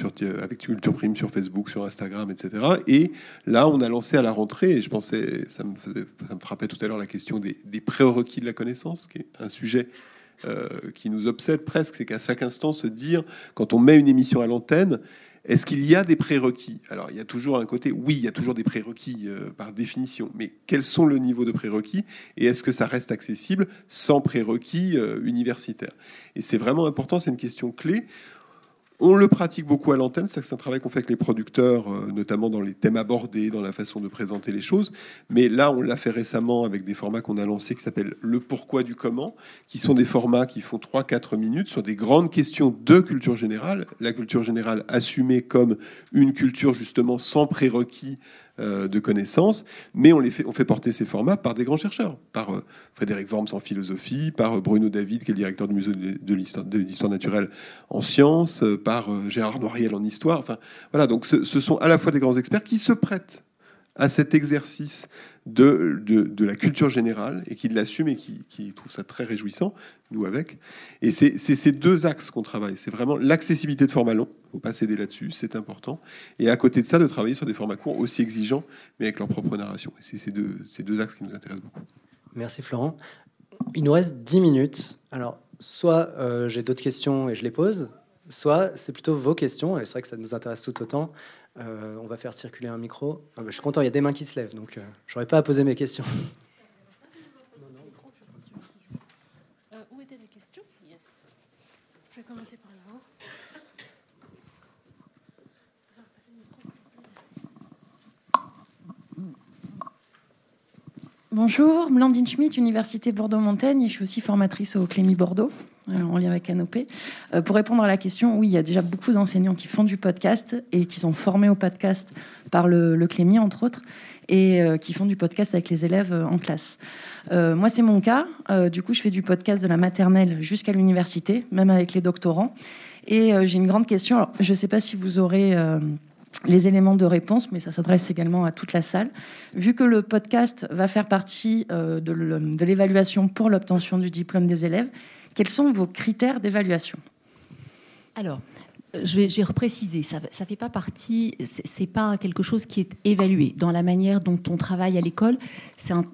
avec Culture Prime sur Facebook, sur Instagram, etc. Et là, on a lancé à la rentrée, et je pensais, ça me, ça me frappait tout à l'heure la question des, des prérequis de la connaissance, qui est un sujet euh, qui nous obsède presque, c'est qu'à chaque instant se dire, quand on met une émission à l'antenne, est-ce qu'il y a des prérequis? Alors, il y a toujours un côté, oui, il y a toujours des prérequis euh, par définition, mais quels sont le niveau de prérequis? Et est-ce que ça reste accessible sans prérequis euh, universitaires Et c'est vraiment important, c'est une question clé. On le pratique beaucoup à l'antenne, c'est un travail qu'on fait avec les producteurs, euh, notamment dans les thèmes abordés, dans la façon de présenter les choses. Mais là, on l'a fait récemment avec des formats qu'on a lancés qui s'appellent Le pourquoi du comment, qui sont des formats qui font 3-4 minutes sur des grandes questions de culture générale. La culture générale assumée comme une culture justement sans prérequis euh, de connaissances, mais on, les fait, on fait porter ces formats par des grands chercheurs, par euh, Frédéric Worms en philosophie, par euh, Bruno David, qui est le directeur du musée de, l'histoire naturelle en sciences, par Gérard Noiriel en histoire. Enfin, voilà, donc ce, ce sont à la fois des grands experts qui se prêtent à cet exercice de, de, la culture générale et qui l'assume et qui, trouve ça très réjouissant, nous avec. Et c'est ces deux axes qu'on travaille. C'est vraiment l'accessibilité de formats longs, il ne faut pas céder là-dessus, c'est important. Et à côté de ça, de travailler sur des formats courts aussi exigeants, mais avec leur propre narration. C'est ces deux, ces deux axes qui nous intéressent beaucoup. Merci Florent. Il nous reste 10 minutes. Alors, soit euh, j'ai d'autres questions et je les pose, soit c'est plutôt vos questions, et c'est vrai que ça nous intéresse tout autant. Euh, on va faire circuler un micro. Ah bah, je suis content, il y a des mains qui se lèvent, donc euh, j'aurais pas à poser mes questions. Euh, où étaient les questions? Yes. Je vais commencer par là-haut. Bonjour, Blandine Schmitt, Université Bordeaux-Montaigne, et je suis aussi formatrice au Clémy Bordeaux. Euh, en lien avec Canopé. Euh, pour répondre à la question, oui, il y a déjà beaucoup d'enseignants qui font du podcast et qui sont formés au podcast par le, le Clémy, entre autres, et euh, qui font du podcast avec les élèves en classe. moi, c'est mon cas. du coup, je fais du podcast de la maternelle jusqu'à l'université, même avec les doctorants. Et j'ai une grande question. je ne sais pas si vous aurez les éléments de réponse, mais ça s'adresse également à toute la salle. Vu que le podcast va faire partie de l'évaluation pour l'obtention du diplôme des élèves, quels sont vos critères d'évaluation? Alors, je vais, je vais ça ne fait pas partie, c'est pas quelque chose qui est évalué. Dans la manière dont on travaille à l'école, c'est un,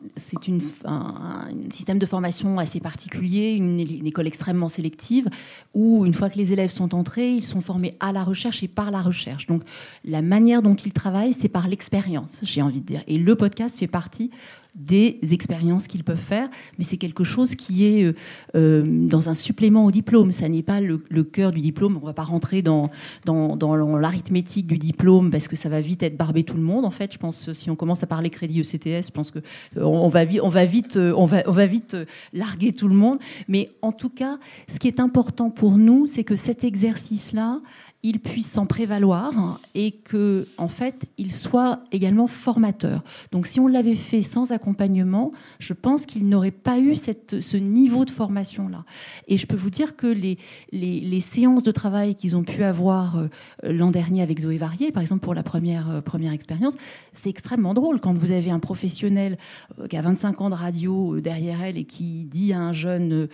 un, système de formation assez particulier, une, école extrêmement sélective, où une fois que les élèves sont entrés, ils sont formés à la recherche et par la recherche. Donc la manière dont ils travaillent, c'est par l'expérience, j'ai envie de dire. Et le podcast fait partie des expériences qu'ils peuvent faire, mais c'est quelque chose qui est euh, euh, dans un supplément au diplôme. Ça n'est pas le, cœur du diplôme. On ne va pas rentrer dans, dans, l'arithmétique du diplôme parce que ça va vite être barbé tout le monde. En fait, je pense si on commence à parler crédit ECTS, je pense que euh, on va, vite, on va vite larguer tout le monde. Mais en tout cas, ce qui est important pour nous, c'est que cet exercice-là il puisse s'en prévaloir et que, en fait, il soit également formateur. Donc, si on l'avait fait sans accompagnement, je pense qu'il n'aurait pas eu cette, ce niveau de formation-là. Et je peux vous dire que les, les, séances de travail qu'ils ont pu avoir euh, l'an dernier avec Zoé Varier, par exemple, pour la première, euh, première expérience, c'est extrêmement drôle quand vous avez un professionnel euh, qui a 25 ans de radio derrière elle et qui dit à un jeune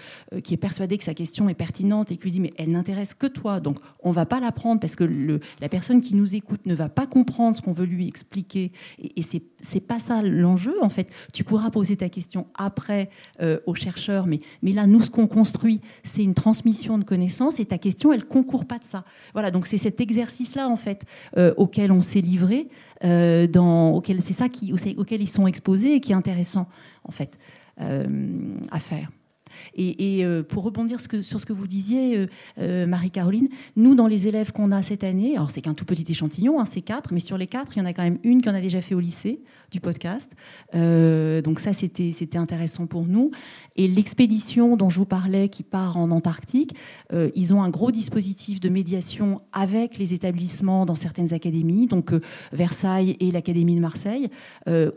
qui est persuadé que sa question est pertinente et qui lui dit mais elle n'intéresse que toi, donc on va pas la parce que la personne qui nous écoute ne va pas comprendre ce qu'on veut lui expliquer. Et, et c'est pas ça l'enjeu, en fait. Tu pourras poser ta question après euh, aux chercheurs, mais, mais là, nous, ce qu'on construit, c'est une transmission de connaissances et ta question, elle concourt pas de ça. Voilà, donc c'est cet exercice-là, en fait, euh, auquel on s'est livré, euh, c'est ça qui, auquel ils sont exposés et qui est intéressant, en fait, à faire. Et, euh, pour rebondir sur ce que vous disiez, euh, euh, Marie-Caroline, nous, dans les élèves qu'on a cette année, alors c'est qu'un tout petit échantillon, hein, c'est quatre, mais sur les quatre, il y en a quand même une qui en a déjà fait au lycée du podcast. Donc ça, c'était intéressant pour nous. Et l'expédition dont je vous parlais, qui part en Antarctique, ils ont un gros dispositif de médiation avec les établissements dans certaines académies, donc Versailles et l'Académie de Marseille,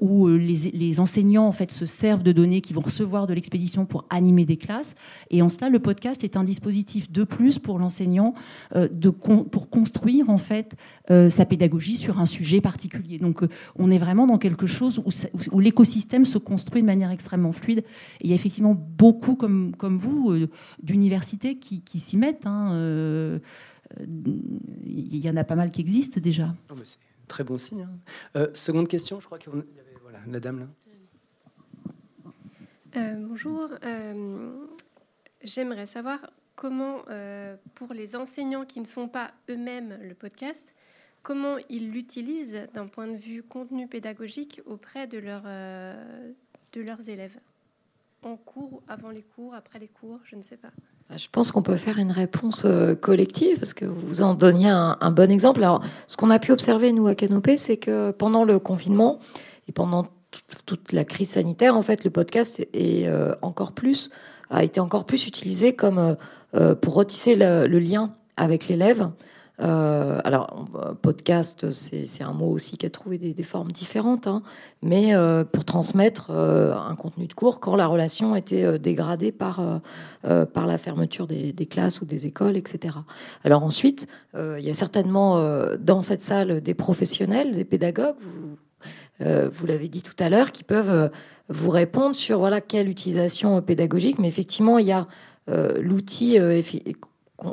où les, les enseignants en fait se servent de données qu'ils vont recevoir de l'expédition pour animer des classes. Et en cela, le podcast est un dispositif de plus pour l'enseignant euh, de con- pour construire en fait euh, sa pédagogie sur un sujet particulier. Donc, euh, on est vraiment dans quelque chose où, l'écosystème se construit de manière extrêmement fluide. Il y a effectivement beaucoup, comme, comme vous, d'universités qui, s'y mettent. hein, Il y en a pas mal qui existent déjà. C'est très bon signe. hein. Seconde question, je crois qu'il y voilà, la dame là. Euh, bonjour. Euh, J'aimerais savoir comment, euh, pour les enseignants qui ne font pas eux-mêmes le podcast, comment ils l'utilisent d'un point de vue contenu pédagogique auprès de, leur, de leurs élèves. En cours, avant les cours, après les cours, je ne sais pas. Bah, Je pense qu'on peut faire une réponse collective parce que vous en donniez un, un bon exemple. Alors, ce qu'on a pu observer, nous, à Canopée, c'est que pendant le confinement et pendant toute la crise sanitaire, en fait, le podcast est euh, encore plus, a été encore plus utilisé comme euh, euh, pour retisser le, lien avec l'élève. Alors, podcast, c'est un mot aussi qui a trouvé des, formes différentes, hein, mais pour transmettre un contenu de cours quand la relation était dégradée par, par la fermeture des, classes ou des écoles, etc. Alors ensuite, il y a certainement dans cette salle des professionnels, des pédagogues, vous, euh, vous l'avez dit tout à l'heure, qui peuvent euh, vous répondre sur voilà quelle utilisation pédagogique, mais effectivement, il y a euh, l'outil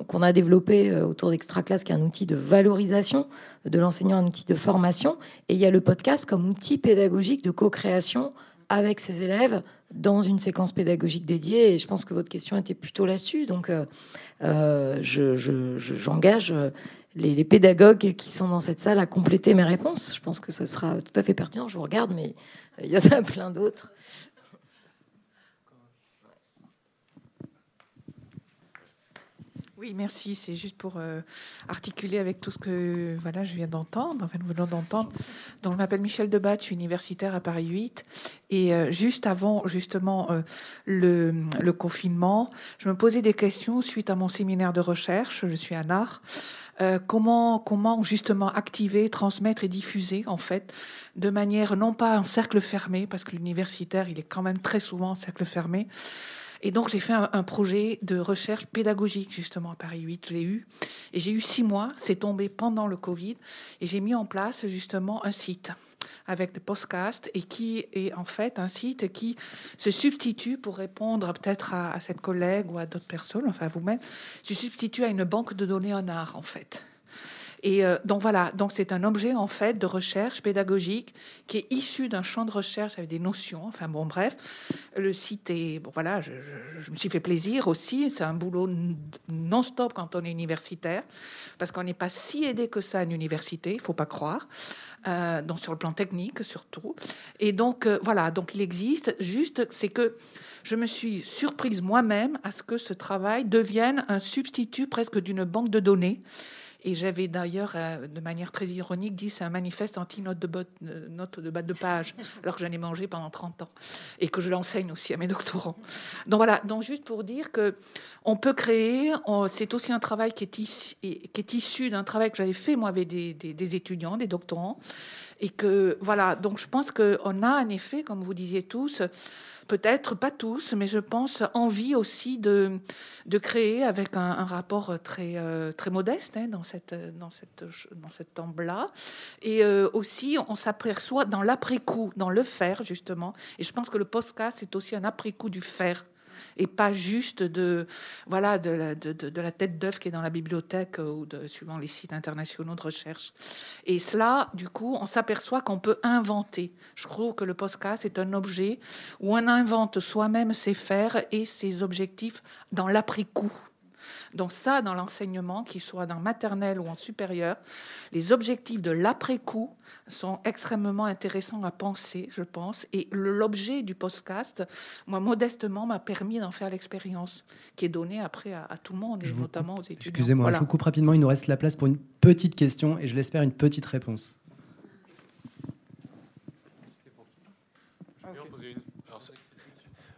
qu'on a développé autour d'Extraclass, qui est un outil de valorisation de l'enseignant, un outil de formation, et il y a le podcast comme outil pédagogique de co-création avec ses élèves dans une séquence pédagogique dédiée. Et je pense que votre question était plutôt là-dessus. Donc, euh, je- je- je- j'engage les, pédagogues qui sont dans cette salle à compléter mes réponses. Je pense que ça sera tout à fait pertinent. Je vous regarde, mais euh, il y en a plein d'autres. Oui, merci. C'est juste pour euh, articuler avec tout ce que voilà, je viens d'entendre, enfin, nous venons d'entendre. Donc, je m'appelle Michel Debat, je suis universitaire à Paris 8. Et euh, juste avant, justement, euh, le, confinement, je me posais des questions suite à mon séminaire de recherche. Je suis à. Euh, comment, comment justement activer, transmettre et diffuser, en fait, de manière non pas un cercle fermé, parce que l'universitaire, il est quand même très souvent en cercle fermé, et donc, j'ai fait un, projet de recherche pédagogique, justement, à Paris 8. Je l'ai eu. Et j'ai eu six mois. C'est tombé pendant le Covid. Et j'ai mis en place, justement, un site avec des podcasts et qui est en fait un site qui se substitue pour répondre peut-être à, à cette collègue ou à d'autres personnes, enfin vous-même, se substitue à une banque de données en art, en fait. Et euh, donc voilà, donc c'est un objet en fait de recherche pédagogique qui est issu d'un champ de recherche avec des notions. Enfin bon, bref, le site est bon voilà, je, me suis fait plaisir aussi. C'est un boulot non-stop quand on est universitaire, parce qu'on n'est pas si aidé que ça à une université, il faut pas croire. Euh, donc sur le plan technique surtout. Et donc euh, voilà, donc il existe. Juste, c'est que je me suis surprise moi-même à ce que ce travail devienne un substitut presque d'une banque de données. Et j'avais d'ailleurs, euh, de manière très ironique, dit c'est un manifeste anti-note de, bot- euh, note de bas de page, alors que j'en ai mangé pendant 30 ans et que je l'enseigne aussi à mes doctorants. Donc voilà, donc juste pour dire que on peut créer, c'est aussi un travail qui est, issu, et- qui est issu d'un travail que j'avais fait moi avec des, des- des étudiants, des doctorants, et que voilà, donc je pense qu'on a en effet, comme vous disiez tous, peut-être pas tous, mais je pense envie aussi de, de créer avec un, rapport très, euh, très modeste hein, dans cette, dans cette, dans cette tombe-là. Et euh, aussi, on s'aperçoit dans l'après-coup, dans le faire, justement. Et je pense que le podcast, c'est aussi un après-coup du faire et pas juste de voilà de la, de, de- la tête d'œuf qui est dans la bibliothèque euh, ou de, suivant les sites internationaux de recherche. Et cela, du coup, on s'aperçoit qu'on peut inventer. Je trouve que le podcast est un objet où on invente soi-même ses faire et ses objectifs dans l'après-coup. Donc ça, dans l'enseignement, qu'il soit dans maternelle ou en supérieur, les objectifs de l'après-coup sont extrêmement intéressants à penser, je pense. Et l'objet du podcast, moi, modestement, m'a permis d'en faire l'expérience, qui est donnée après à, tout le monde, et notamment aux étudiants. Excusez-moi, je vous coupe rapidement, il nous reste la place pour une petite question, et je l'espère une petite réponse.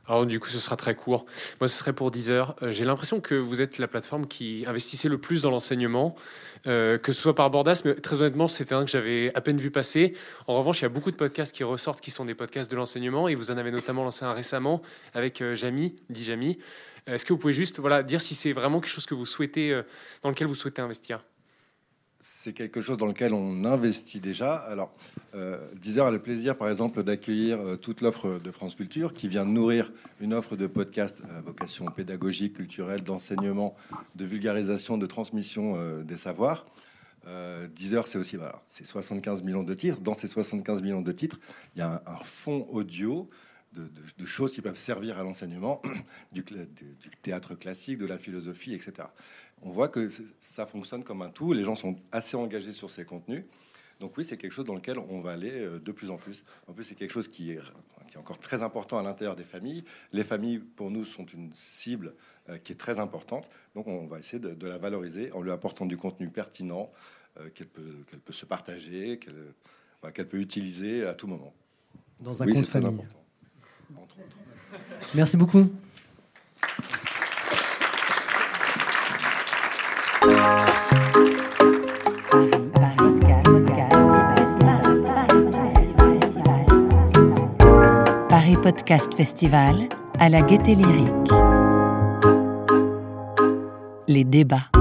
Alors du coup, ce sera très court. Moi, ce serait pour 10 heures. Euh, j'ai l'impression que vous êtes la plateforme qui investissait le plus dans l'enseignement, euh, que ce soit par Bordas, mais très honnêtement, c'était un que j'avais à peine vu passer. En revanche, il y a beaucoup de podcasts qui ressortent, qui sont des podcasts de l'enseignement, et vous en avez notamment lancé un récemment avec euh, Jamy, dit Jamy. Est-ce que vous pouvez juste voilà, dire si c'est vraiment quelque chose que vous souhaitez, dans lequel vous souhaitez investir? C'est quelque chose dans lequel on investit déjà. Alors, euh, Deezer a le plaisir, par exemple, d'accueillir euh, toute l'offre de France Culture, qui vient nourrir une offre de podcast à vocation pédagogique, culturelle, d'enseignement, de vulgarisation, de transmission euh, des savoirs. Euh, Deezer, c'est aussi voilà, c'est 75 millions de titres. Dans ces 75 millions de titres, il y a un, fond audio de, choses qui peuvent servir à l'enseignement, du, théâtre classique, de la philosophie, etc on voit que ça fonctionne comme un tout. Les gens sont assez engagés sur ces contenus. Donc oui, c'est quelque chose dans lequel on va aller euh, de plus en plus. En plus, c'est quelque chose qui est, encore très important à l'intérieur des familles. Les familles, pour nous, sont une cible euh, qui est très importante. Donc on va essayer de, la valoriser en lui apportant du contenu pertinent euh, qu'elle peut, se partager, qu'elle peut utiliser à tout moment. Dans un compte famille. Merci beaucoup. Podcast Festival à la gaieté lyrique. Les débats.